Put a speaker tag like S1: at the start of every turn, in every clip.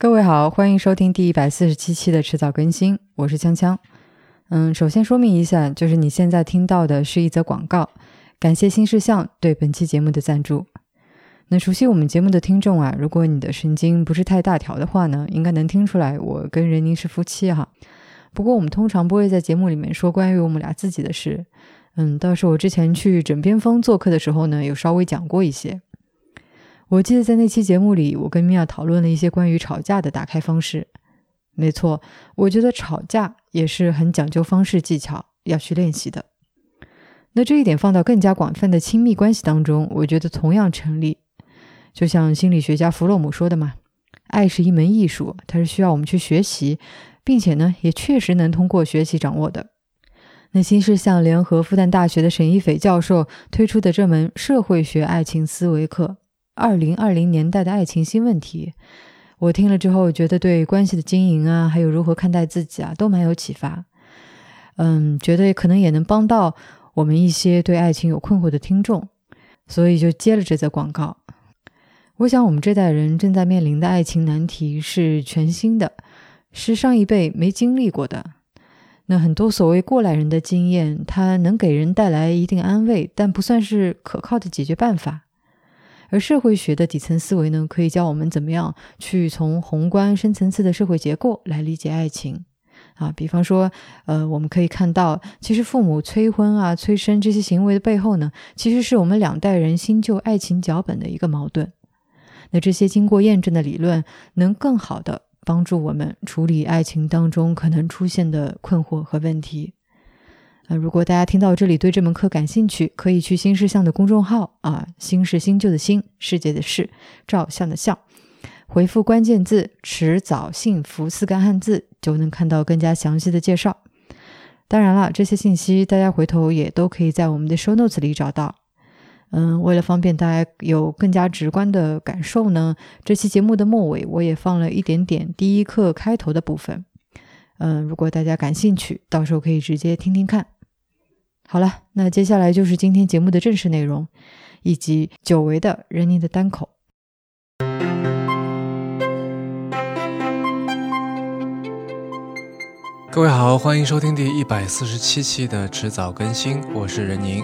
S1: 各位好，欢迎收听第一百四十七期的迟早更新，我是锵锵。嗯，首先说明一下，就是你现在听到的是一则广告，感谢新事项对本期节目的赞助。那熟悉我们节目的听众啊，如果你的神经不是太大条的话呢，应该能听出来我跟任宁是夫妻哈。不过我们通常不会在节目里面说关于我们俩自己的事。嗯，倒是我之前去枕边风做客的时候呢，有稍微讲过一些。我记得在那期节目里，我跟米娅讨论了一些关于吵架的打开方式。没错，我觉得吵架也是很讲究方式技巧，要去练习的。那这一点放到更加广泛的亲密关系当中，我觉得同样成立。就像心理学家弗洛姆说的嘛，爱是一门艺术，它是需要我们去学习，并且呢，也确实能通过学习掌握的。那新世相联合复旦大学的沈一斐教授推出的这门社会学爱情思维课。二零二零年代的爱情新问题，我听了之后觉得对关系的经营啊，还有如何看待自己啊，都蛮有启发。嗯，觉得可能也能帮到我们一些对爱情有困惑的听众，所以就接了这则广告。我想我们这代人正在面临的爱情难题是全新的，是上一辈没经历过的。那很多所谓过来人的经验，它能给人带来一定安慰，但不算是可靠的解决办法。而社会学的底层思维呢，可以教我们怎么样去从宏观深层次的社会结构来理解爱情啊。比方说，呃，我们可以看到，其实父母催婚啊、催生这些行为的背后呢，其实是我们两代人新旧爱情脚本的一个矛盾。那这些经过验证的理论，能更好的帮助我们处理爱情当中可能出现的困惑和问题。那如果大家听到这里对这门课感兴趣，可以去新事项的公众号啊，新是新旧的新，世界的世，照相的相，回复关键字“迟早幸福”四个汉字，就能看到更加详细的介绍。当然了，这些信息大家回头也都可以在我们的 show notes 里找到。嗯，为了方便大家有更加直观的感受呢，这期节目的末尾我也放了一点点第一课开头的部分。嗯，如果大家感兴趣，到时候可以直接听听看。好了，那接下来就是今天节目的正式内容，以及久违的任宁的单口。
S2: 各位好，欢迎收听第一百四十七期的迟早更新，我是任宁。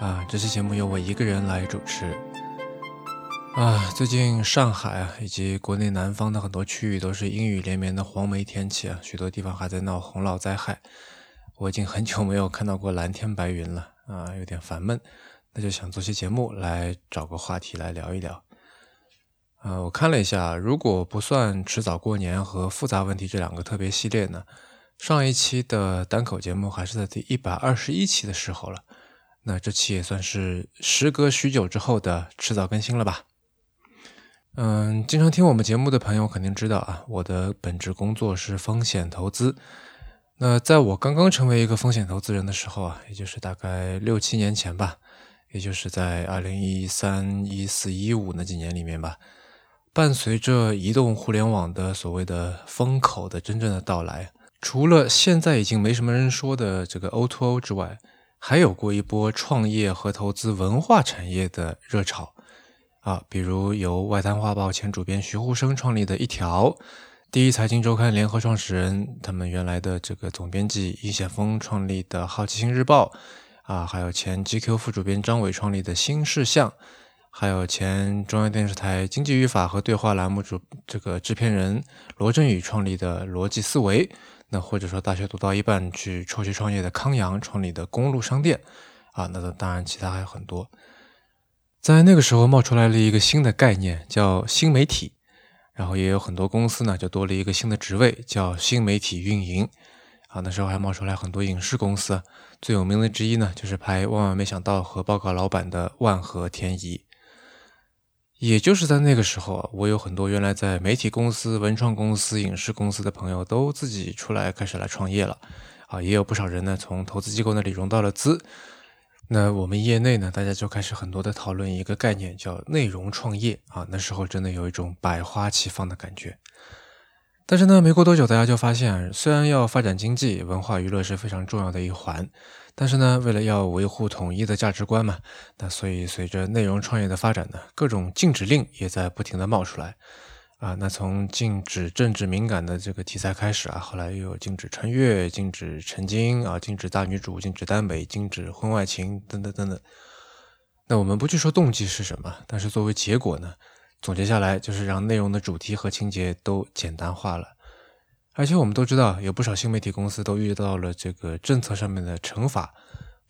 S2: 啊，这期节目由我一个人来主持。啊，最近上海啊，以及国内南方的很多区域都是阴雨连绵的黄梅天气啊，许多地方还在闹洪涝灾害。我已经很久没有看到过蓝天白云了啊，有点烦闷，那就想做期节目来找个话题来聊一聊。啊，我看了一下，如果不算迟早过年和复杂问题这两个特别系列呢，上一期的单口节目还是在第一百二十一期的时候了。那这期也算是时隔许久之后的迟早更新了吧？嗯，经常听我们节目的朋友肯定知道啊，我的本职工作是风险投资。那在我刚刚成为一个风险投资人的时候啊，也就是大概六七年前吧，也就是在二零一三、一四、一五那几年里面吧，伴随着移动互联网的所谓的风口的真正的到来，除了现在已经没什么人说的这个 O2O 之外，还有过一波创业和投资文化产业的热潮啊，比如由外滩画报前主编徐沪生创立的一条。第一财经周刊联合创始人，他们原来的这个总编辑易险峰创立的《好奇心日报》，啊，还有前 GQ 副主编张伟创立的新事项，还有前中央电视台经济语法和对话栏目主这个制片人罗振宇创立的逻辑思维，那或者说大学读到一半去辍学创业的康阳创立的公路商店，啊，那当然其他还有很多。在那个时候冒出来了一个新的概念，叫新媒体。然后也有很多公司呢，就多了一个新的职位，叫新媒体运营。啊，那时候还冒出来很多影视公司，最有名的之一呢，就是拍《万万没想到》和《报告老板》的万和天宜。也就是在那个时候，我有很多原来在媒体公司、文创公司、影视公司的朋友，都自己出来开始来创业了。啊，也有不少人呢，从投资机构那里融到了资。那我们业内呢，大家就开始很多的讨论一个概念，叫内容创业啊。那时候真的有一种百花齐放的感觉。但是呢，没过多久，大家就发现，虽然要发展经济，文化娱乐是非常重要的一环，但是呢，为了要维护统一的价值观嘛，那所以随着内容创业的发展呢，各种禁止令也在不停的冒出来啊，那从禁止政治敏感的这个题材开始啊，后来又有禁止穿越、禁止成精啊、禁止大女主、禁止耽美、禁止婚外情等等等等。那我们不去说动机是什么，但是作为结果呢，总结下来就是让内容的主题和情节都简单化了。而且我们都知道，有不少新媒体公司都遇到了这个政策上面的惩罚，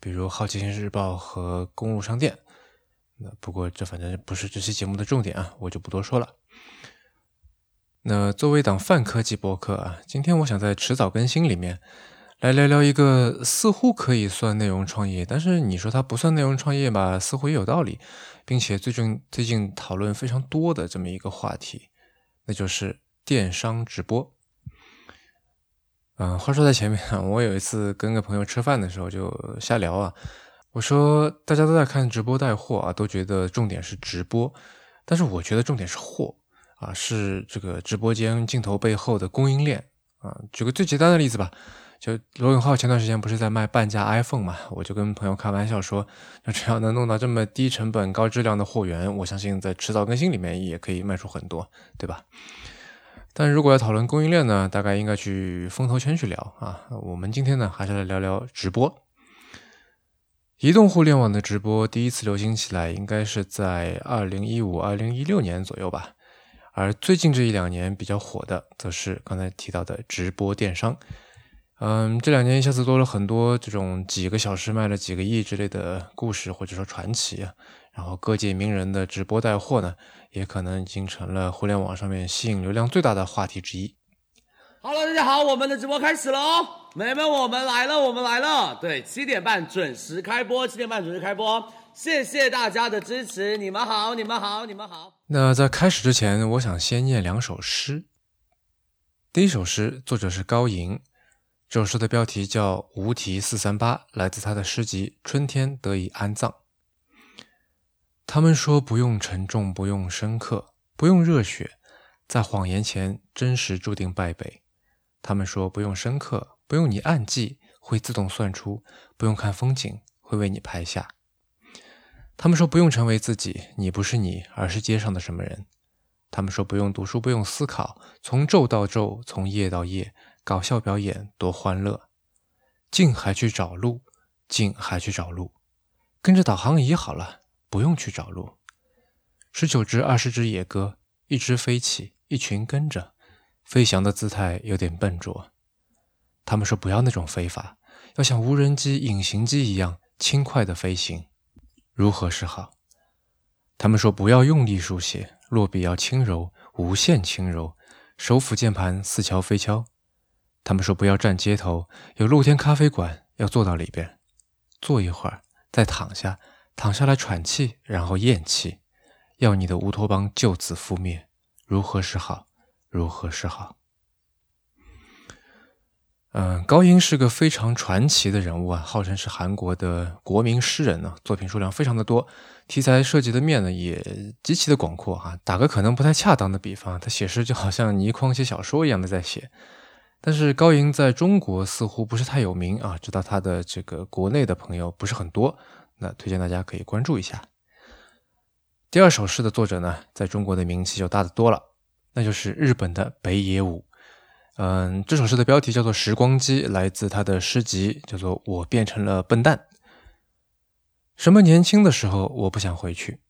S2: 比如《好奇心日报》和公路商店。那不过这反正不是这期节目的重点啊，我就不多说了。那作为一档泛科技博客啊，今天我想在迟早更新里面来聊聊一个似乎可以算内容创业，但是你说它不算内容创业吧，似乎也有道理，并且最近最近讨论非常多的这么一个话题，那就是电商直播。嗯，话说在前面，我有一次跟个朋友吃饭的时候就瞎聊啊，我说大家都在看直播带货啊，都觉得重点是直播，但是我觉得重点是货。啊，是这个直播间镜头背后的供应链啊。举个最简单的例子吧，就罗永浩前段时间不是在卖半价 iPhone 嘛？我就跟朋友开玩笑说，那只要能弄到这么低成本、高质量的货源，我相信在迟早更新里面也可以卖出很多，对吧？但如果要讨论供应链呢，大概应该去风投圈去聊啊。我们今天呢，还是来聊聊直播。移动互联网的直播第一次流行起来，应该是在二零一五、二零一六年左右吧。而最近这一两年比较火的，则是刚才提到的直播电商。嗯，这两年一下子多了很多这种几个小时卖了几个亿之类的故事，或者说传奇啊。然后各界名人的直播带货呢，也可能已经成了互联网上面吸引流量最大的话题之一。
S3: Hello，大家好，我们的直播开始了哦，美们，我们来了，我们来了。对，七点半准时开播，七点半准时开播。谢谢大家的支持，你们好，你们好，你们好。
S2: 那在开始之前，我想先念两首诗。第一首诗，作者是高莹，这首诗的标题叫《无题四三八》，来自他的诗集《春天得以安葬》。他们说不用沉重，不用深刻，不用热血，在谎言前，真实注定败北。他们说不用深刻，不用你暗记，会自动算出；不用看风景，会为你拍下。他们说不用成为自己，你不是你，而是街上的什么人。他们说不用读书，不用思考，从昼到昼，从夜到夜，搞笑表演多欢乐。静还去找路，静还去找路，跟着导航仪好了，不用去找路。十九只、二十只野鸽，一只飞起，一群跟着，飞翔的姿态有点笨拙。他们说不要那种飞法，要像无人机、隐形机一样轻快的飞行。如何是好？他们说不要用力书写，落笔要轻柔，无限轻柔，手抚键盘似敲非敲。他们说不要站街头，有露天咖啡馆，要坐到里边，坐一会儿，再躺下，躺下来喘气，然后咽气，要你的乌托邦就此覆灭。如何是好？如何是好？嗯，高音是个非常传奇的人物啊，号称是韩国的国民诗人呢，作品数量非常的多，题材涉及的面呢也极其的广阔哈。打个可能不太恰当的比方，他写诗就好像倪匡写小说一样的在写。但是高音在中国似乎不是太有名啊，知道他的这个国内的朋友不是很多，那推荐大家可以关注一下。第二首诗的作者呢，在中国的名气就大得多了，那就是日本的北野武。嗯，这首诗的标题叫做《时光机》，来自他的诗集，叫做《我变成了笨蛋》。什么年轻的时候，我不想回去，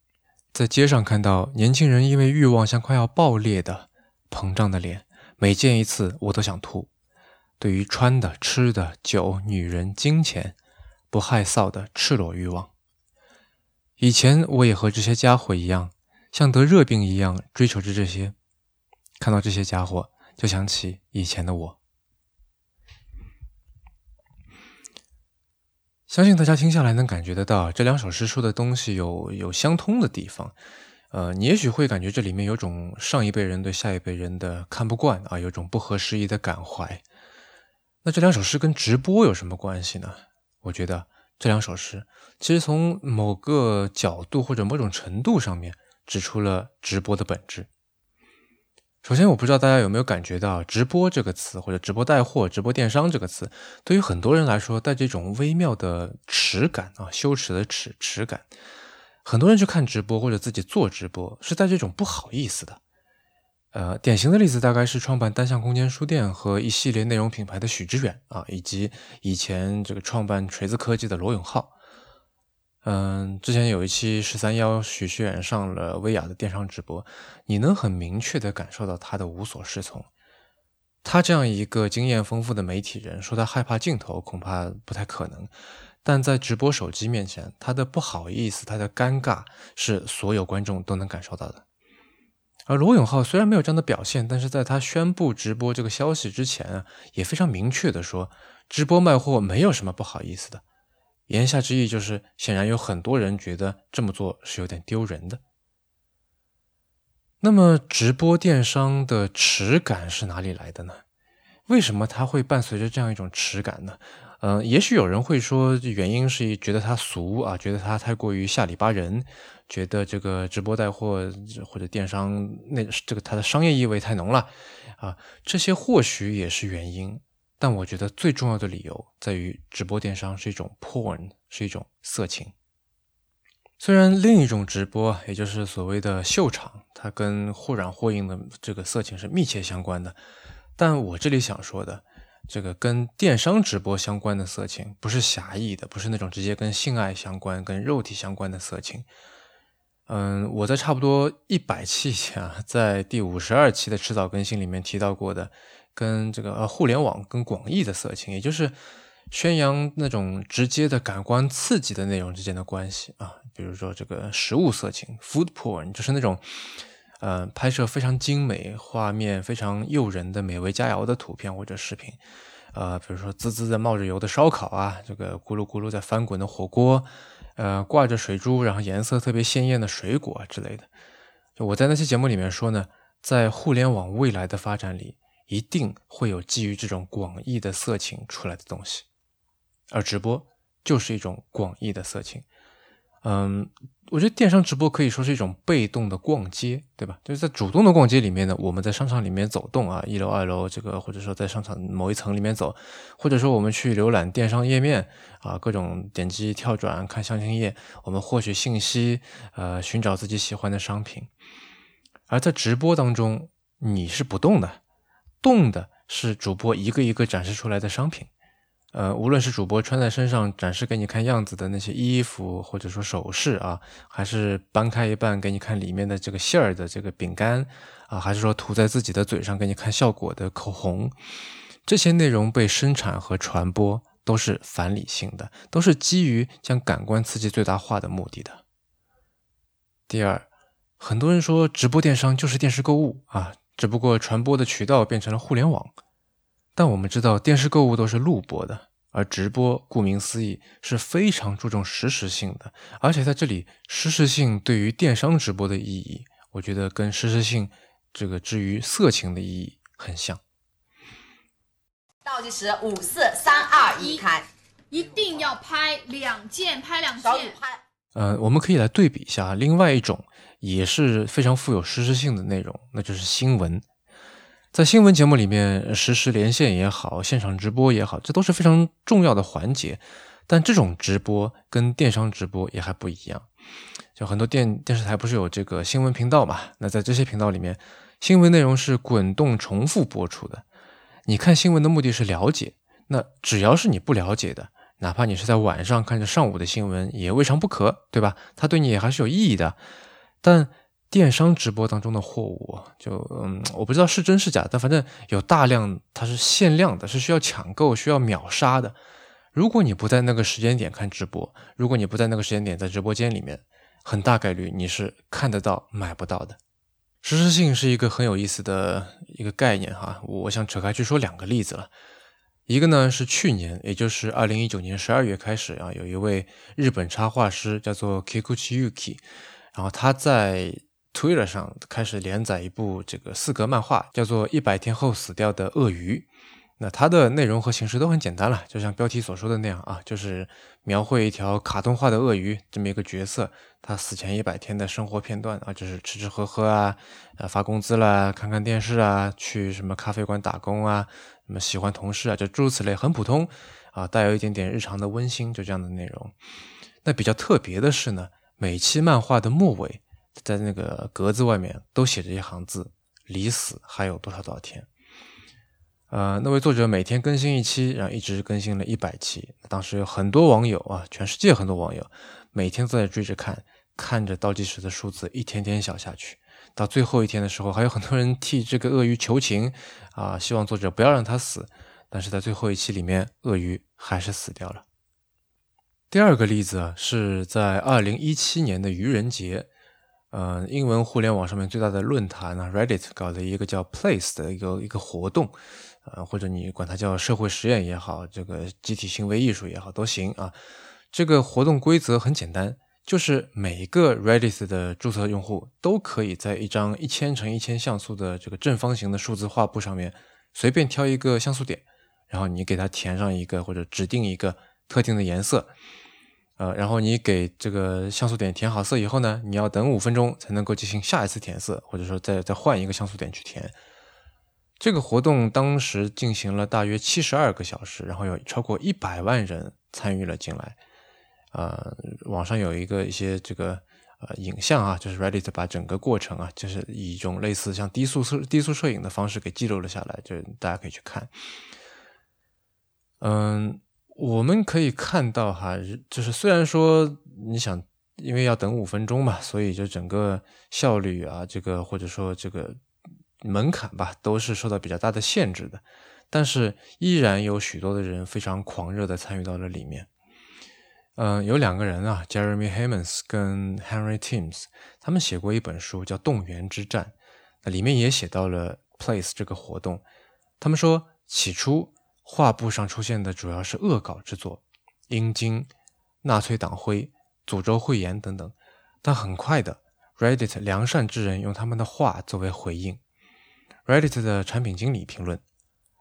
S2: 在街上看到年轻人因为欲望像快要爆裂的膨胀的脸，每见一次我都想吐。对于穿的、吃的、酒、女人、金钱，不害臊的赤裸欲望。以前我也和这些家伙一样，像得热病一样追求着这些，看到这些家伙。就想起以前的我，相信大家听下来能感觉得到，这两首诗说的东西有有相通的地方。呃，你也许会感觉这里面有种上一辈人对下一辈人的看不惯啊，有种不合时宜的感怀。那这两首诗跟直播有什么关系呢？我觉得这两首诗其实从某个角度或者某种程度上面指出了直播的本质。首先，我不知道大家有没有感觉到“直播”这个词，或者“直播带货”、“直播电商”这个词，对于很多人来说带这种微妙的耻感啊，羞耻的耻耻感。很多人去看直播或者自己做直播，是带这种不好意思的。呃，典型的例子大概是创办单向空间书店和一系列内容品牌的许知远啊，以及以前这个创办锤子科技的罗永浩。嗯，之前有一期十三幺许知远上了薇娅的电商直播，你能很明确的感受到他的无所适从。他这样一个经验丰富的媒体人，说他害怕镜头，恐怕不太可能。但在直播手机面前，他的不好意思，他的尴尬，是所有观众都能感受到的。而罗永浩虽然没有这样的表现，但是在他宣布直播这个消息之前啊，也非常明确的说，直播卖货没有什么不好意思的。言下之意就是，显然有很多人觉得这么做是有点丢人的。那么，直播电商的耻感是哪里来的呢？为什么它会伴随着这样一种耻感呢？嗯，也许有人会说，原因是觉得它俗啊，觉得它太过于下里巴人。觉得这个直播带货或者电商那这个它的商业意味太浓了啊，这些或许也是原因，但我觉得最重要的理由在于直播电商是一种 porn，是一种色情。虽然另一种直播，也就是所谓的秀场，它跟或软或硬的这个色情是密切相关的，但我这里想说的，这个跟电商直播相关的色情，不是狭义的，不是那种直接跟性爱相关、跟肉体相关的色情。嗯，我在差不多一百期前啊，在第五十二期的迟早更新里面提到过的，跟这个呃互联网跟广义的色情，也就是宣扬那种直接的感官刺激的内容之间的关系啊，比如说这个食物色情 （food porn），就是那种呃拍摄非常精美、画面非常诱人的美味佳肴的图片或者视频，呃，比如说滋滋的冒着油的烧烤啊，这个咕噜咕噜在翻滚的火锅。呃，挂着水珠，然后颜色特别鲜艳的水果之类的。我在那期节目里面说呢，在互联网未来的发展里，一定会有基于这种广义的色情出来的东西，而直播就是一种广义的色情。嗯。我觉得电商直播可以说是一种被动的逛街，对吧？就是在主动的逛街里面呢，我们在商场里面走动啊，一楼、二楼这个，或者说在商场某一层里面走，或者说我们去浏览电商页面啊，各种点击跳转看详情页，我们获取信息，呃，寻找自己喜欢的商品。而在直播当中，你是不动的，动的是主播一个一个展示出来的商品。呃，无论是主播穿在身上展示给你看样子的那些衣服，或者说首饰啊，还是掰开一半给你看里面的这个馅儿的这个饼干啊，还是说涂在自己的嘴上给你看效果的口红，这些内容被生产和传播都是反理性的，都是基于将感官刺激最大化的目的的。第二，很多人说直播电商就是电视购物啊，只不过传播的渠道变成了互联网。但我们知道，电视购物都是录播的，而直播顾名思义是非常注重实时性的。而且在这里，实时性对于电商直播的意义，我觉得跟实时性这个至于色情的意义很像。
S4: 倒计时五四三二一，开！
S5: 一定要拍两件，拍两件。
S4: 拍。
S2: 呃，我们可以来对比一下另外一种也是非常富有实时性的内容，那就是新闻。在新闻节目里面，实时连线也好，现场直播也好，这都是非常重要的环节。但这种直播跟电商直播也还不一样。就很多电电视台不是有这个新闻频道嘛？那在这些频道里面，新闻内容是滚动重复播出的。你看新闻的目的是了解，那只要是你不了解的，哪怕你是在晚上看着上午的新闻，也未尝不可，对吧？它对你也还是有意义的。但电商直播当中的货物，就嗯，我不知道是真是假，但反正有大量，它是限量的，是需要抢购、需要秒杀的。如果你不在那个时间点看直播，如果你不在那个时间点在直播间里面，很大概率你是看得到买不到的。实时性是一个很有意思的一个概念哈，我想扯开去说两个例子了。一个呢是去年，也就是二零一九年十二月开始啊，有一位日本插画师叫做 Kikuchi Yuki，然后他在 Twitter 上开始连载一部这个四格漫画，叫做《一百天后死掉的鳄鱼》。那它的内容和形式都很简单了，就像标题所说的那样啊，就是描绘一条卡通化的鳄鱼这么一个角色，他死前一百天的生活片段啊，就是吃吃喝喝啊，呃，发工资啦，看看电视啊，去什么咖啡馆打工啊，什么喜欢同事啊，就诸如此类，很普通啊，带有一点点日常的温馨，就这样的内容。那比较特别的是呢，每期漫画的末尾。在那个格子外面都写着一行字：“离死还有多少多少天。呃，那位作者每天更新一期，然后一直更新了一百期。当时有很多网友啊，全世界很多网友每天都在追着看，看着倒计时的数字一天天小下去。到最后一天的时候，还有很多人替这个鳄鱼求情啊，希望作者不要让他死。但是在最后一期里面，鳄鱼还是死掉了。第二个例子啊，是在二零一七年的愚人节，呃，英文互联网上面最大的论坛呢，Reddit 搞的一个叫 Place 的一个一个活动。呃，或者你管它叫社会实验也好，这个集体行为艺术也好，都行啊。这个活动规则很简单，就是每个 Reddit 的注册用户都可以在一张一千乘一千像素的这个正方形的数字画布上面随便挑一个像素点，然后你给它填上一个或者指定一个特定的颜色。呃，然后你给这个像素点填好色以后呢，你要等五分钟才能够进行下一次填色，或者说再再换一个像素点去填。这个活动当时进行了大约七十二个小时，然后有超过一百万人参与了进来。呃，网上有一个一些这个呃影像啊，就是 Reddit 把整个过程啊，就是以一种类似像低速摄低速摄影的方式给记录了下来，就大家可以去看。嗯，我们可以看到哈，就是虽然说你想，因为要等五分钟嘛，所以就整个效率啊，这个或者说这个。门槛吧，都是受到比较大的限制的，但是依然有许多的人非常狂热的参与到了里面。嗯，有两个人啊，Jeremy Hammonds 跟 Henry Timms，他们写过一本书叫《动员之战》，那里面也写到了 Place 这个活动。他们说，起初画布上出现的主要是恶搞之作，阴茎、纳粹党徽、诅咒会言等等，但很快的，Reddit 良善之人用他们的话作为回应。Reddit 的产品经理评论：“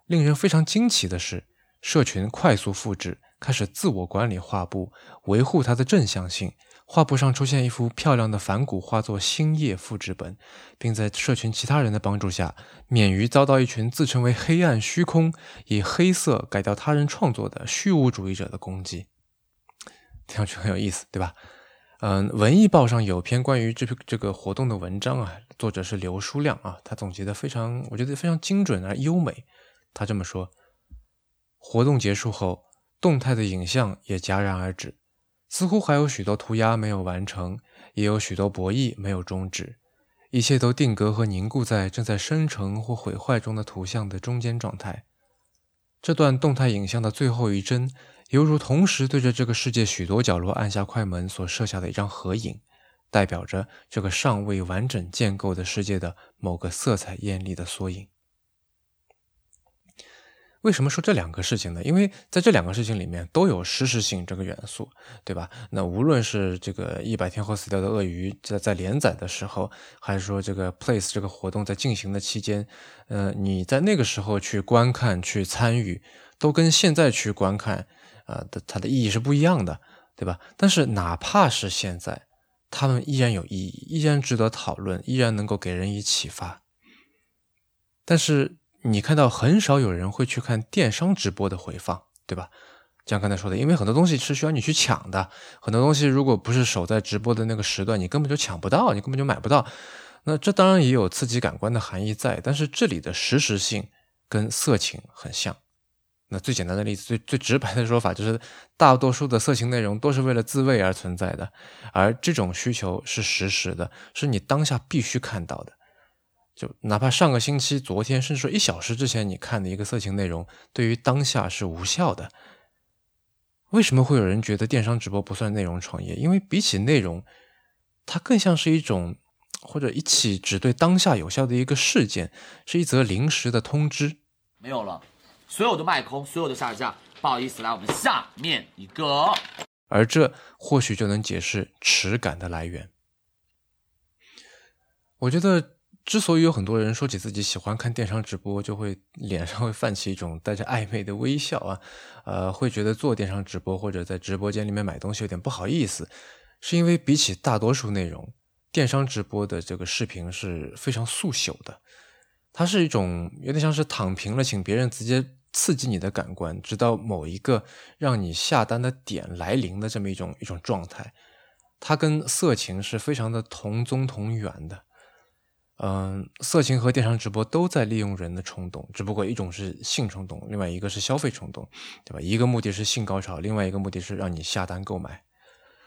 S2: 令人非常惊奇的是，社群快速复制，开始自我管理画布，维护它的正向性。画布上出现一幅漂亮的反骨画作星夜复制本，并在社群其他人的帮助下，免于遭到一群自称为黑暗虚空、以黑色改掉他人创作的虚无主义者的攻击。”听上去很有意思，对吧？嗯，文艺报上有篇关于这这个活动的文章啊，作者是刘书亮啊，他总结的非常，我觉得非常精准而优美。他这么说：活动结束后，动态的影像也戛然而止，似乎还有许多涂鸦没有完成，也有许多博弈没有终止，一切都定格和凝固在正在生成或毁坏中的图像的中间状态。这段动态影像的最后一帧。犹如同时对着这个世界许多角落按下快门所设下的一张合影，代表着这个尚未完整建构的世界的某个色彩艳丽的缩影。为什么说这两个事情呢？因为在这两个事情里面都有实时性这个元素，对吧？那无论是这个一百天后死掉的鳄鱼在在连载的时候，还是说这个 Place 这个活动在进行的期间，呃，你在那个时候去观看、去参与，都跟现在去观看。呃，的它的意义是不一样的，对吧？但是哪怕是现在，他们依然有意义，依然值得讨论，依然能够给人以启发。但是你看到很少有人会去看电商直播的回放，对吧？像刚才说的，因为很多东西是需要你去抢的，很多东西如果不是守在直播的那个时段，你根本就抢不到，你根本就买不到。那这当然也有刺激感官的含义在，但是这里的实时性跟色情很像。那最简单的例子，最最直白的说法就是，大多数的色情内容都是为了自慰而存在的，而这种需求是实时的，是你当下必须看到的。就哪怕上个星期、昨天，甚至说一小时之前你看的一个色情内容，对于当下是无效的。为什么会有人觉得电商直播不算内容创业？因为比起内容，它更像是一种或者一起只对当下有效的一个事件，是一则临时的通知。
S3: 没有了。所有的卖空，所有的下架，不好意思，来我们下面一个，
S2: 而这或许就能解释耻感的来源。我觉得，之所以有很多人说起自己喜欢看电商直播，就会脸上会泛起一种带着暧昧的微笑啊，呃，会觉得做电商直播或者在直播间里面买东西有点不好意思，是因为比起大多数内容，电商直播的这个视频是非常速朽的，它是一种有点像是躺平了，请别人直接。刺激你的感官，直到某一个让你下单的点来临的这么一种一种状态，它跟色情是非常的同宗同源的。嗯，色情和电商直播都在利用人的冲动，只不过一种是性冲动，另外一个是消费冲动，对吧？一个目的是性高潮，另外一个目的是让你下单购买。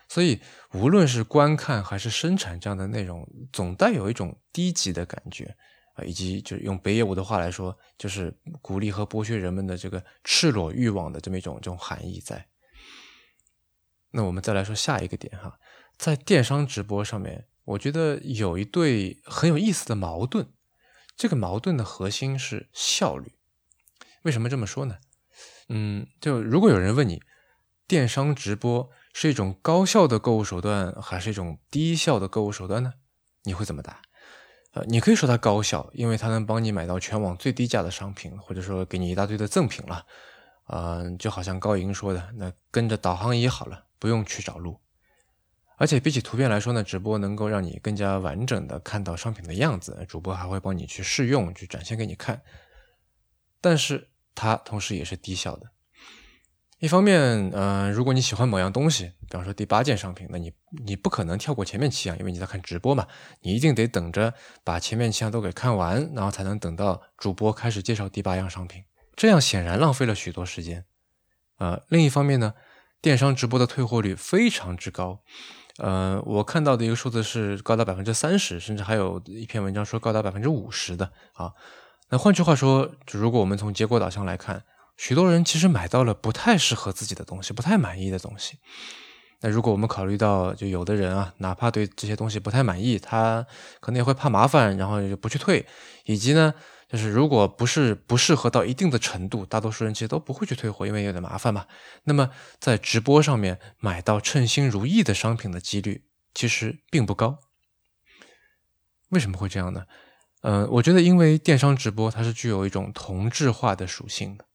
S2: 所以，无论是观看还是生产这样的内容，总带有一种低级的感觉啊，以及就是用北野武的话来说，就是鼓励和剥削人们的这个赤裸欲望的这么一种这种含义在。那我们再来说下一个点哈，在电商直播上面。我觉得有一对很有意思的矛盾，这个矛盾的核心是效率。为什么这么说呢？嗯，就如果有人问你，电商直播是一种高效的购物手段，还是一种低效的购物手段呢？你会怎么答？呃，你可以说它高效，因为它能帮你买到全网最低价的商品，或者说给你一大堆的赠品了。嗯，就好像高莹说的，那跟着导航仪好了，不用去找路。而且比起图片来说呢，直播能够让你更加完整的看到商品的样子，主播还会帮你去试用，去展现给你看。但是它同时也是低效的。一方面，嗯，如果你喜欢某样东西，比方说第八件商品，那你你不可能跳过前面七样，因为你在看直播嘛，你一定得等着把前面七样都给看完，然后才能等到主播开始介绍第八样商品。这样显然浪费了许多时间。呃，另一方面呢，电商直播的退货率非常之高。呃，我看到的一个数字是高达百分之三十，甚至还有一篇文章说高达百分之五十的啊。那换句话说，就如果我们从结果导向来看，许多人其实买到了不太适合自己的东西，不太满意的东西。那如果我们考虑到，就有的人啊，哪怕对这些东西不太满意，他可能也会怕麻烦，然后就不去退，以及呢。就是如果不是不适合到一定的程度，大多数人其实都不会去退货，因为有点麻烦嘛。那么在直播上面买到称心如意的商品的几率其实并不高。为什么会这样呢？嗯，我觉得因为电商直播它是具有一种同质化的属性的。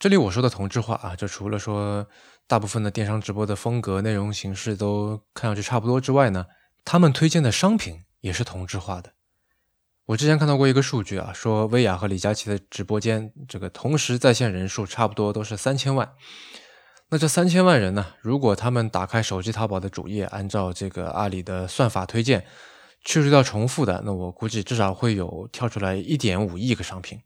S2: 这里我说的同质化啊，就除了说大部分的电商直播的风格、内容形式都看上去差不多之外呢，他们推荐的商品也是同质化的。我之前看到过一个数据啊，说薇娅和李佳琦的直播间这个同时在线人数差不多都是三千万。那这三千万人呢，如果他们打开手机淘宝的主页，按照这个阿里的算法推荐，去除掉重复的，那我估计至少会有跳出来一点五亿个商品。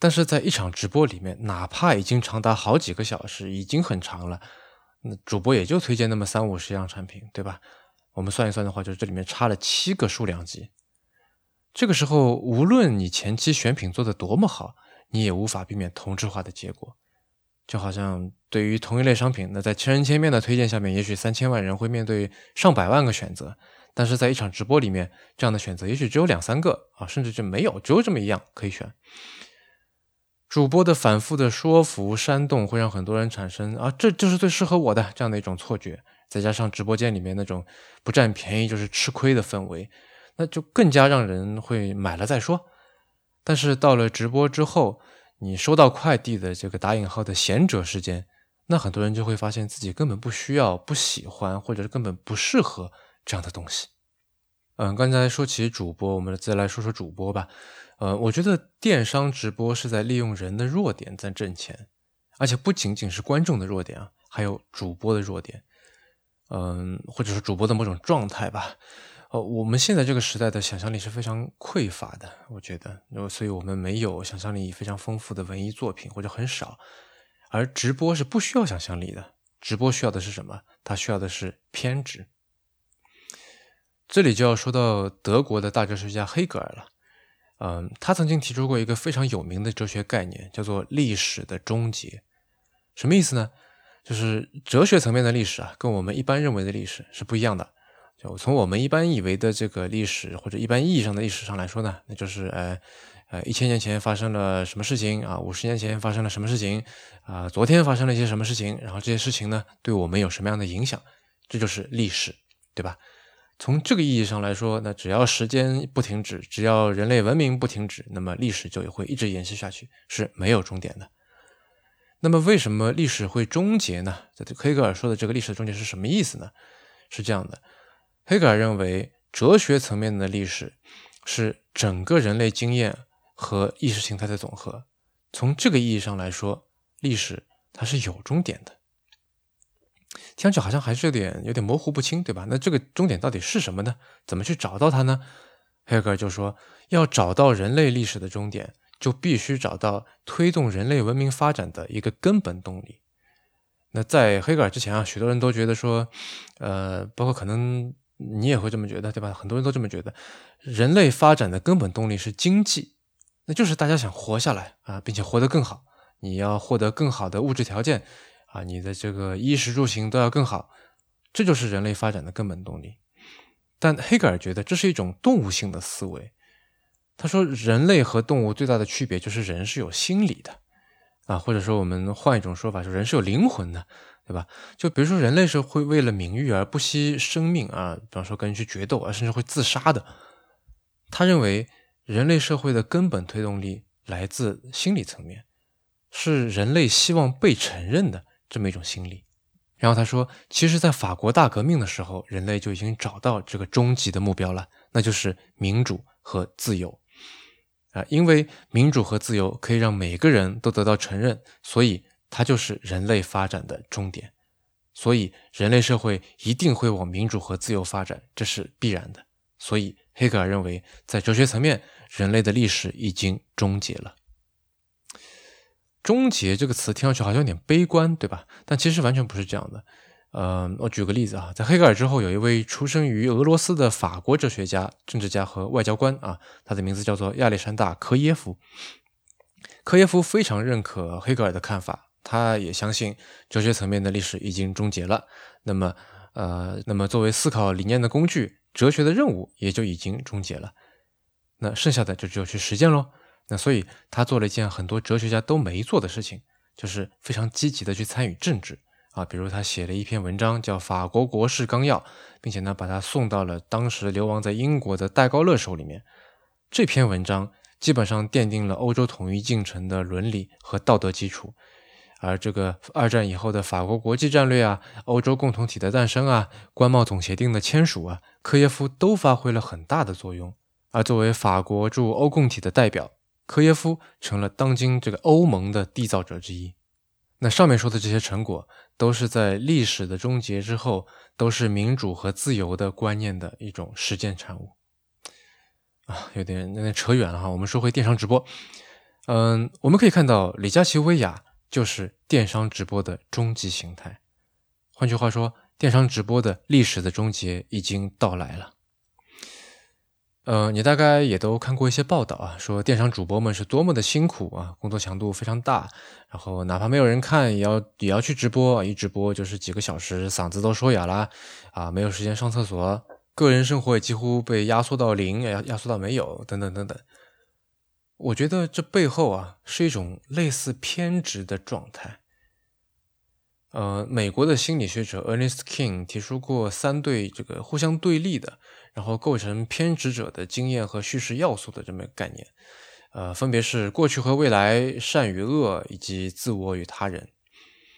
S2: 但是在一场直播里面，哪怕已经长达好几个小时，已经很长了，那主播也就推荐那么三五十样产品，对吧？我们算一算的话，就是这里面差了七个数量级。这个时候，无论你前期选品做的多么好，你也无法避免同质化的结果。就好像对于同一类商品，那在千人千面的推荐下面，也许三千万人会面对上百万个选择；但是在一场直播里面，这样的选择也许只有两三个啊，甚至就没有，只有这么一样可以选。主播的反复的说服、煽动，会让很多人产生啊，这就是最适合我的这样的一种错觉。再加上直播间里面那种不占便宜就是吃亏的氛围。那就更加让人会买了再说，但是到了直播之后，你收到快递的这个打引号的贤者时间，那很多人就会发现自己根本不需要、不喜欢，或者是根本不适合这样的东西。嗯，刚才说起主播，我们再来说说主播吧。呃，我觉得电商直播是在利用人的弱点在挣钱，而且不仅仅是观众的弱点啊，还有主播的弱点，嗯，或者是主播的某种状态吧。哦，我们现在这个时代的想象力是非常匮乏的，我觉得，所以我们没有想象力非常丰富的文艺作品，或者很少。而直播是不需要想象力的，直播需要的是什么？它需要的是偏执。这里就要说到德国的大哲学家黑格尔了，嗯，他曾经提出过一个非常有名的哲学概念，叫做历史的终结。什么意思呢？就是哲学层面的历史啊，跟我们一般认为的历史是不一样的。就从我们一般以为的这个历史或者一般意义上的历史上来说呢，那就是呃呃一千年前发生了什么事情啊，五十年前发生了什么事情啊，昨天发生了一些什么事情，然后这些事情呢对我们有什么样的影响，这就是历史，对吧？从这个意义上来说，那只要时间不停止，只要人类文明不停止，那么历史就会一直延续下去，是没有终点的。那么为什么历史会终结呢？这黑格尔说的这个历史终结是什么意思呢？是这样的。黑格尔认为，哲学层面的历史是整个人类经验和意识形态的总和。从这个意义上来说，历史它是有终点的。听上去好像还是有点有点模糊不清，对吧？那这个终点到底是什么呢？怎么去找到它呢？黑格尔就说，要找到人类历史的终点，就必须找到推动人类文明发展的一个根本动力。那在黑格尔之前啊，许多人都觉得说，呃，包括可能你也会这么觉得，对吧？很多人都这么觉得，人类发展的根本动力是经济，那就是大家想活下来啊，并且活得更好。你要获得更好的物质条件啊，你的这个衣食住行都要更好，这就是人类发展的根本动力。但黑格尔觉得这是一种动物性的思维。他说，人类和动物最大的区别就是人是有心理的。啊，或者说我们换一种说法，说人是有灵魂的，对吧？就比如说人类是会为了名誉而不惜生命啊，比方说跟人去决斗啊，甚至会自杀的。他认为人类社会的根本推动力来自心理层面，是人类希望被承认的这么一种心理。然后他说，其实，在法国大革命的时候，人类就已经找到这个终极的目标了，那就是民主和自由。啊，因为民主和自由可以让每个人都得到承认，所以它就是人类发展的终点。所以人类社会一定会往民主和自由发展，这是必然的。所以黑格尔认为，在哲学层面，人类的历史已经终结了。终结这个词听上去好像有点悲观，对吧？但其实完全不是这样的。呃，我举个例子啊，在黑格尔之后，有一位出生于俄罗斯的法国哲学家、政治家和外交官啊，他的名字叫做亚历山大·科耶夫。科耶夫非常认可黑格尔的看法，他也相信哲学层面的历史已经终结了。那么，呃，那么作为思考理念的工具，哲学的任务也就已经终结了。那剩下的就只有去实践喽。那所以，他做了一件很多哲学家都没做的事情，就是非常积极的去参与政治。啊，比如他写了一篇文章叫《法国国事纲要》，并且呢，把它送到了当时流亡在英国的戴高乐手里面。这篇文章基本上奠定了欧洲统一进程的伦理和道德基础。而这个二战以后的法国国际战略啊，欧洲共同体的诞生啊，关贸总协定的签署啊，科耶夫都发挥了很大的作用。而作为法国驻欧共体的代表，科耶夫成了当今这个欧盟的缔造者之一。那上面说的这些成果。都是在历史的终结之后，都是民主和自由的观念的一种实践产物啊，有点有点扯远了哈。我们说回电商直播，嗯，我们可以看到李佳琦薇娅就是电商直播的终极形态。换句话说，电商直播的历史的终结已经到来了。呃，你大概也都看过一些报道啊，说电商主播们是多么的辛苦啊，工作强度非常大，然后哪怕没有人看，也要也要去直播，一直播就是几个小时，嗓子都说哑了啊，没有时间上厕所，个人生活也几乎被压缩到零，压压缩到没有，等等等等。我觉得这背后啊，是一种类似偏执的状态。呃，美国的心理学者 Ernest King 提出过三对这个互相对立的。然后构成偏执者的经验和叙事要素的这么一个概念，呃，分别是过去和未来、善与恶以及自我与他人。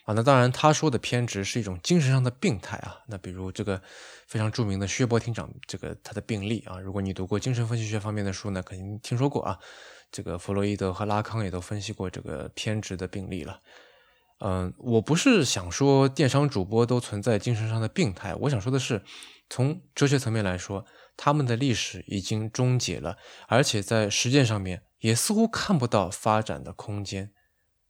S2: 啊，那当然他说的偏执是一种精神上的病态啊。那比如这个非常著名的薛伯厅长，这个他的病例啊，如果你读过精神分析学方面的书呢，肯定听说过啊。这个弗洛伊德和拉康也都分析过这个偏执的病例了。嗯，我不是想说电商主播都存在精神上的病态，我想说的是。从哲学层面来说，他们的历史已经终结了，而且在实践上面也似乎看不到发展的空间。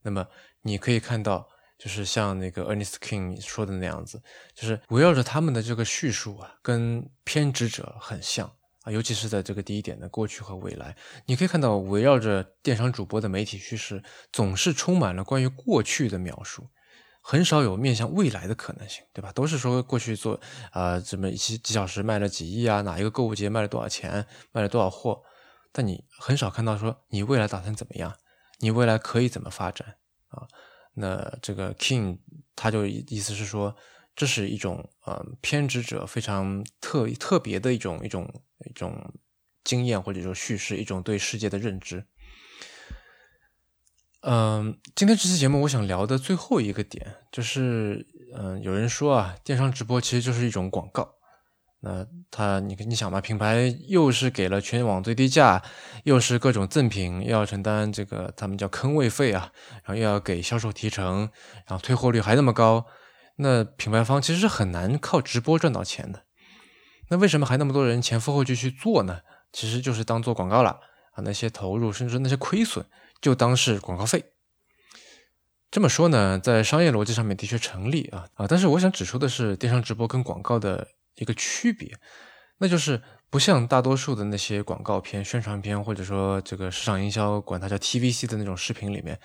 S2: 那么你可以看到，就是像那个 Ernest King 说的那样子，就是围绕着他们的这个叙述啊，跟偏执者很像啊，尤其是在这个第一点的过去和未来，你可以看到围绕着电商主播的媒体叙事，总是充满了关于过去的描述。很少有面向未来的可能性，对吧？都是说过去做啊，这么几几小时卖了几亿啊，哪一个购物节卖了多少钱，卖了多少货，但你很少看到说你未来打算怎么样，你未来可以怎么发展啊？那这个 King 他就意思是说，这是一种呃偏执者非常特特别的一种一种一种经验或者说叙事，一种对世界的认知。嗯，今天这期节目我想聊的最后一个点就是，嗯，有人说啊，电商直播其实就是一种广告。那他，你你想吧，品牌又是给了全网最低价，又是各种赠品，又要承担这个他们叫坑位费啊，然后又要给销售提成，然后退货率还那么高，那品牌方其实是很难靠直播赚到钱的。那为什么还那么多人前赴后继去做呢？其实就是当做广告了啊，那些投入甚至那些亏损就当是广告费。这么说呢，在商业逻辑上面的确成立啊啊，但是我想指出的是，电商直播跟广告的一个区别，那就是不像大多数的那些广告片、宣传片，或者说这个市场营销管它叫 TVC 的那种视频里面，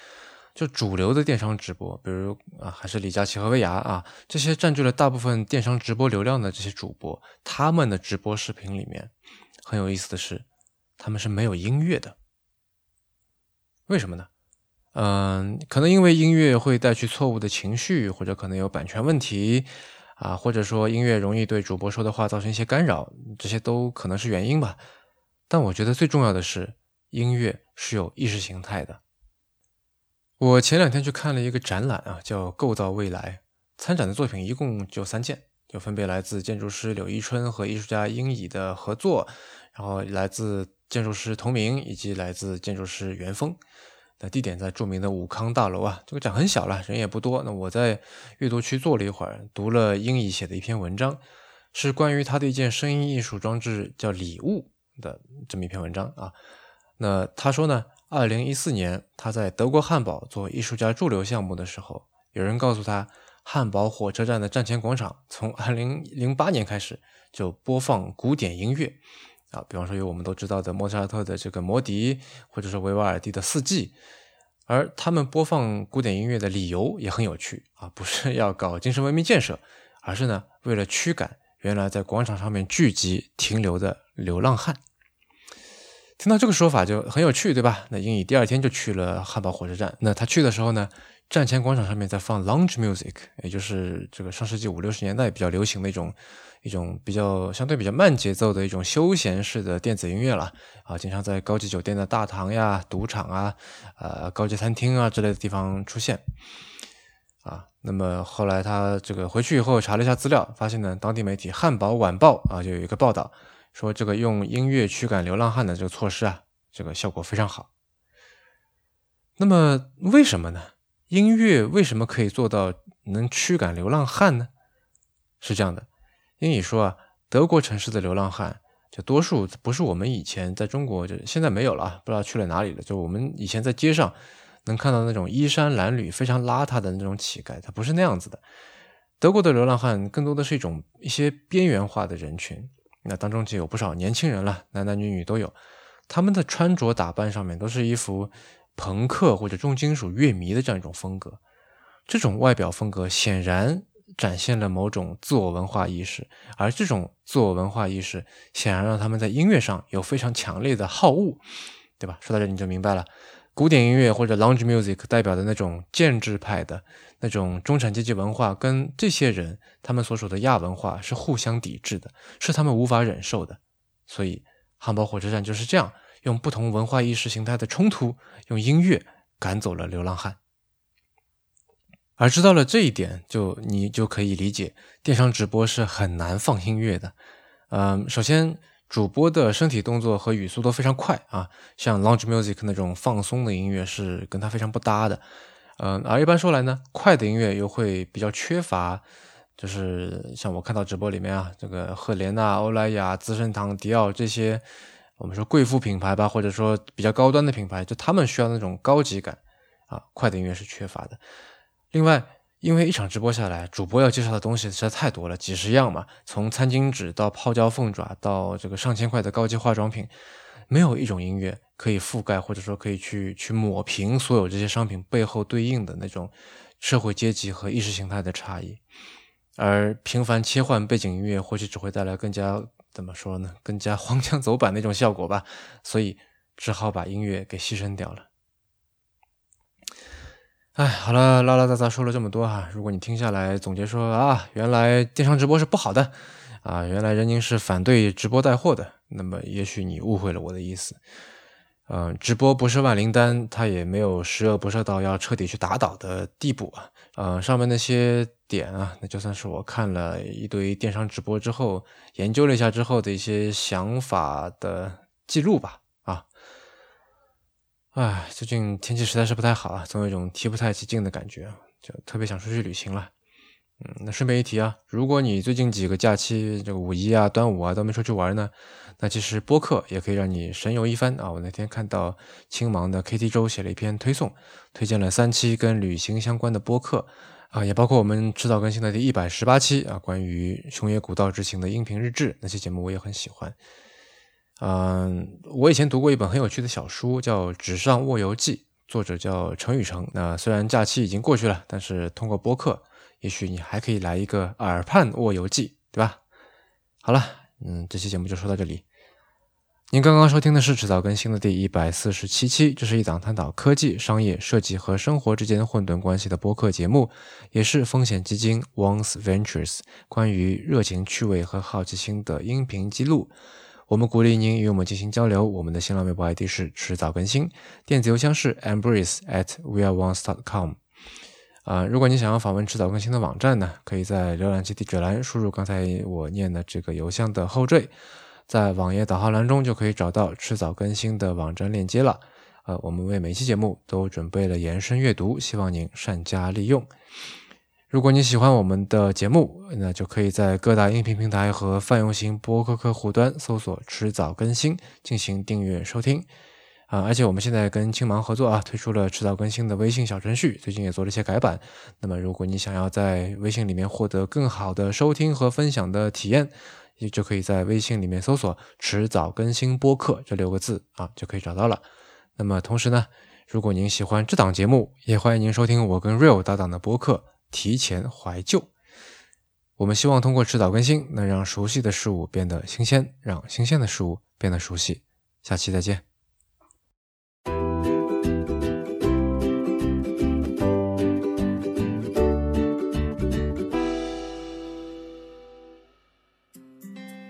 S2: 就主流的电商直播，比如啊，还是李佳琦和薇娅啊，这些占据了大部分电商直播流量的这些主播，他们的直播视频里面很有意思的是，他们是没有音乐的，为什么呢？嗯，可能因为音乐会带去错误的情绪，或者可能有版权问题啊，或者说音乐容易对主播说的话造成一些干扰，这些都可能是原因吧。但我觉得最重要的是，音乐是有意识形态的。我前两天去看了一个展览啊，叫《构造未来》，参展的作品一共就三件，就分别来自建筑师柳一春和艺术家英乙的合作，然后来自建筑师同名以及来自建筑师袁峰。那地点在著名的武康大楼啊，这个展很小了，人也不多。那我在阅读区坐了一会儿，读了英乙写的一篇文章，是关于他的一件声音艺术装置叫礼物的这么一篇文章啊。那他说呢，二零一四年他在德国汉堡做艺术家驻留项目的时候，有人告诉他，汉堡火车站的站前广场从二零零八年开始就播放古典音乐。啊，比方说有我们都知道的莫扎特的这个《魔笛》，或者是维瓦尔第的《四季》，而他们播放古典音乐的理由也很有趣啊，不是要搞精神文明建设，而是呢为了驱赶原来在广场上面聚集停留的流浪汉。听到这个说法就很有趣，对吧？那英语第二天就去了汉堡火车站，那他去的时候呢，站前广场上面在放 lounge music，也就是这个上世纪五六十年代比较流行的一种。一种比较相对比较慢节奏的一种休闲式的电子音乐了啊，经常在高级酒店的大堂呀、赌场啊、呃高级餐厅啊之类的地方出现啊。那么后来他这个回去以后查了一下资料，发现呢，当地媒体《汉堡晚报》啊就有一个报道说，这个用音乐驱赶流浪汉的这个措施啊，这个效果非常好。那么为什么呢？音乐为什么可以做到能驱赶流浪汉呢？是这样的。英语说啊，德国城市的流浪汉，就多数不是我们以前在中国，就现在没有了，不知道去了哪里了。就我们以前在街上能看到那种衣衫褴褛、非常邋遢的那种乞丐，他不是那样子的。德国的流浪汉更多的是一种一些边缘化的人群，那当中就有不少年轻人了，男男女女都有。他们的穿着打扮上面都是一副朋克或者重金属乐迷的这样一种风格，这种外表风格显然。展现了某种自我文化意识，而这种自我文化意识显然让他们在音乐上有非常强烈的好恶，对吧？说到这你就明白了，古典音乐或者 lounge music 代表的那种建制派的那种中产阶级文化，跟这些人他们所属的亚文化是互相抵制的，是他们无法忍受的。所以，汉堡火车站就是这样，用不同文化意识形态的冲突，用音乐赶走了流浪汉。而知道了这一点，就你就可以理解电商直播是很难放音乐的。嗯，首先主播的身体动作和语速都非常快啊，像 lounge music 那种放松的音乐是跟它非常不搭的。嗯，而一般说来呢，快的音乐又会比较缺乏，就是像我看到直播里面啊，这个赫莲娜、欧莱雅、资生堂、迪奥这些，我们说贵妇品牌吧，或者说比较高端的品牌，就他们需要那种高级感啊，快的音乐是缺乏的。另外，因为一场直播下来，主播要介绍的东西实在太多了，几十样嘛，从餐巾纸到泡椒凤爪，到这个上千块的高级化妆品，没有一种音乐可以覆盖或者说可以去去抹平所有这些商品背后对应的那种社会阶级和意识形态的差异。而频繁切换背景音乐，或许只会带来更加怎么说呢，更加荒腔走板那种效果吧。所以只好把音乐给牺牲掉了。哎，好了，拉拉杂杂说了这么多哈，如果你听下来总结说啊，原来电商直播是不好的，啊，原来任宁是反对直播带货的，那么也许你误会了我的意思。嗯，直播不是万灵丹，它也没有十恶不赦到要彻底去打倒的地步啊。嗯，上面那些点啊，那就算是我看了一堆电商直播之后，研究了一下之后的一些想法的记录吧。唉，最近天气实在是不太好啊，总有一种提不太起劲的感觉，就特别想出去旅行了。嗯，那顺便一提啊，如果你最近几个假期，这个五一啊、端午啊都没出去玩呢，那其实播客也可以让你神游一番啊。我那天看到青芒的 KT 周写了一篇推送，推荐了三期跟旅行相关的播客啊，也包括我们迟早更新的第一百十八期啊，关于熊野古道之行的音频日志，那期节目我也很喜欢。嗯，我以前读过一本很有趣的小书，叫《纸上卧游记》，作者叫陈雨成。那虽然假期已经过去了，但是通过播客。也许你还可以来一个耳畔卧游记，对吧？好了，嗯，这期节目就说到这里。您刚刚收听的是迟早更新的第一百四十七期，这是一档探讨科技、商业、设计和生活之间混沌关系的播客节目，也是风险基金 Once Ventures 关于热情、趣味和好奇心的音频记录。我们鼓励您与我们进行交流。我们的新浪微博 ID 是迟早更新，电子邮箱是 embrace at weareones.com。啊，如果你想要访问迟早更新的网站呢，可以在浏览器地址栏输入刚才我念的这个邮箱的后缀，在网页导航栏中就可以找到迟早更新的网站链接了。呃，我们为每期节目都准备了延伸阅读，希望您善加利用。如果你喜欢我们的节目，那就可以在各大音频平台和泛用型播客客户端搜索“迟早更新”进行订阅收听。啊，而且我们现在跟青芒合作啊，推出了迟早更新的微信小程序，最近也做了一些改版。那么，如果你想要在微信里面获得更好的收听和分享的体验，也就可以在微信里面搜索“迟早更新播客”这六个字啊，就可以找到了。那么，同时呢，如果您喜欢这档节目，也欢迎您收听我跟 Real 搭档的播客《提前怀旧》。我们希望通过迟早更新，能让熟悉的事物变得新鲜，让新鲜的事物变得熟悉。下期再见。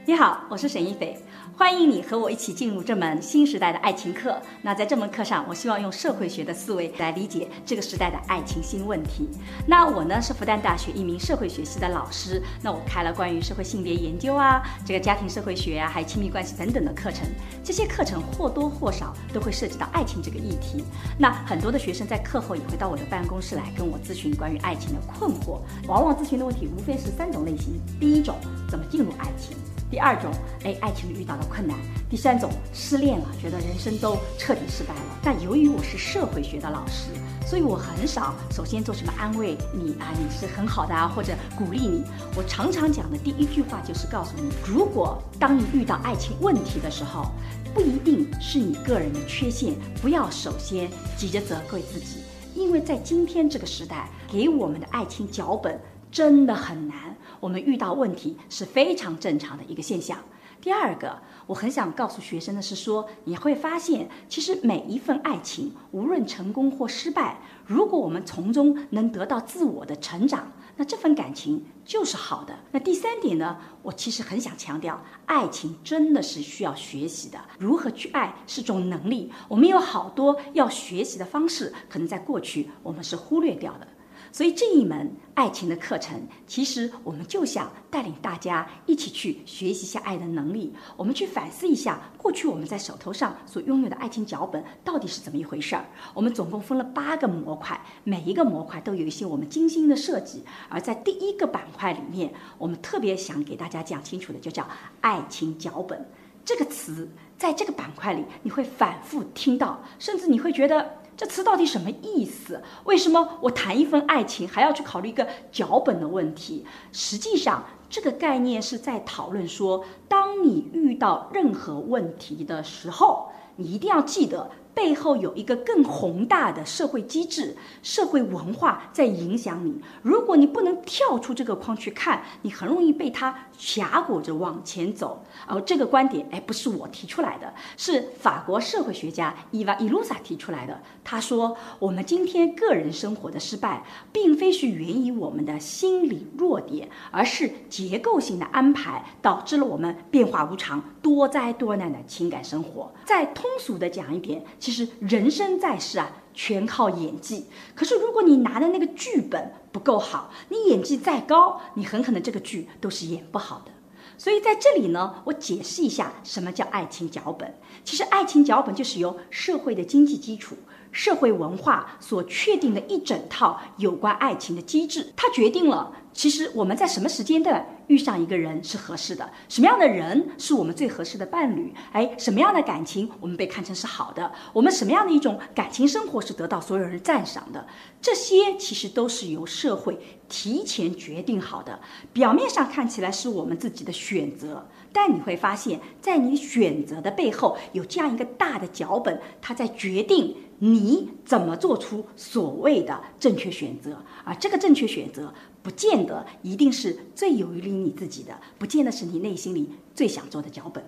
S6: 你好，我是沈一斐，欢迎你和我一起进入这门新时代的爱情课。那在这门课上，我希望用社会学的思维来理解这个时代的爱情新问题。那我呢是复旦大学一名社会学系的老师，那我开了关于社会性别研究啊，这个家庭社会学啊，还有亲密关系等等的课程。这些课程或多或少都会涉及到爱情这个议题。那很多的学生在课后也会到我的办公室来跟我咨询关于爱情的困惑。往往咨询的问题无非是三种类型：第一种，怎么进入爱情？第二种，哎，爱情遇到了困难；第三种，失恋了，觉得人生都彻底失败了。但由于我是社会学的老师，所以我很少首先做什么安慰你啊，你是很好的啊，或者鼓励你。我常常讲的第一句话就是告诉你，如果当你遇到爱情问题的时候，不一定是你个人的缺陷，不要首先急着责怪自己，因为在今天这个时代，给我们的爱情脚本真的很难。我们遇到问题是非常正常的一个现象。第二个，我很想告诉学生的是说，你会发现，其实每一份爱情，无论成功或失败，如果我们从中能得到自我的成长，那这份感情就是好的。那第三点呢，我其实很想强调，爱情真的是需要学习的。如何去爱是种能力，我们有好多要学习的方式，可能在过去我们是忽略掉的。所以这一门爱情的课程，其实我们就想带领大家一起去学习一下爱的能力。我们去反思一下过去我们在手头上所拥有的爱情脚本到底是怎么一回事儿。我们总共分了八个模块，每一个模块都有一些我们精心的设计。而在第一个板块里面，我们特别想给大家讲清楚的，就叫爱情脚本这个词，在这个板块里你会反复听到，甚至你会觉得。这词到底什么意思？为什么我谈一份爱情还要去考虑一个脚本的问题？实际上，这个概念是在讨论说，当你遇到任何问题的时候，你一定要记得。背后有一个更宏大的社会机制、社会文化在影响你。如果你不能跳出这个框去看，你很容易被它峡谷着往前走。而这个观点，哎，不是我提出来的，是法国社会学家伊娃伊鲁萨提出来的。他说，我们今天个人生活的失败，并非是源于我们的心理弱点，而是结构性的安排导致了我们变化无常、多灾多难的情感生活。再通俗的讲一点。其实人生在世啊，全靠演技。可是如果你拿的那个剧本不够好，你演技再高，你很可能这个剧都是演不好的。所以在这里呢，我解释一下什么叫爱情脚本。其实爱情脚本就是由社会的经济基础、社会文化所确定的一整套有关爱情的机制，它决定了。其实我们在什么时间段遇上一个人是合适的？什么样的人是我们最合适的伴侣？哎，什么样的感情我们被看成是好的？我们什么样的一种感情生活是得到所有人赞赏的？这些其实都是由社会提前决定好的。表面上看起来是我们自己的选择，但你会发现在你选择的背后有这样一个大的脚本，它在决定你怎么做出所谓的正确选择。而这个正确选择。不见得一定是最有利于你自己的，不见得是你内心里最想做的脚本。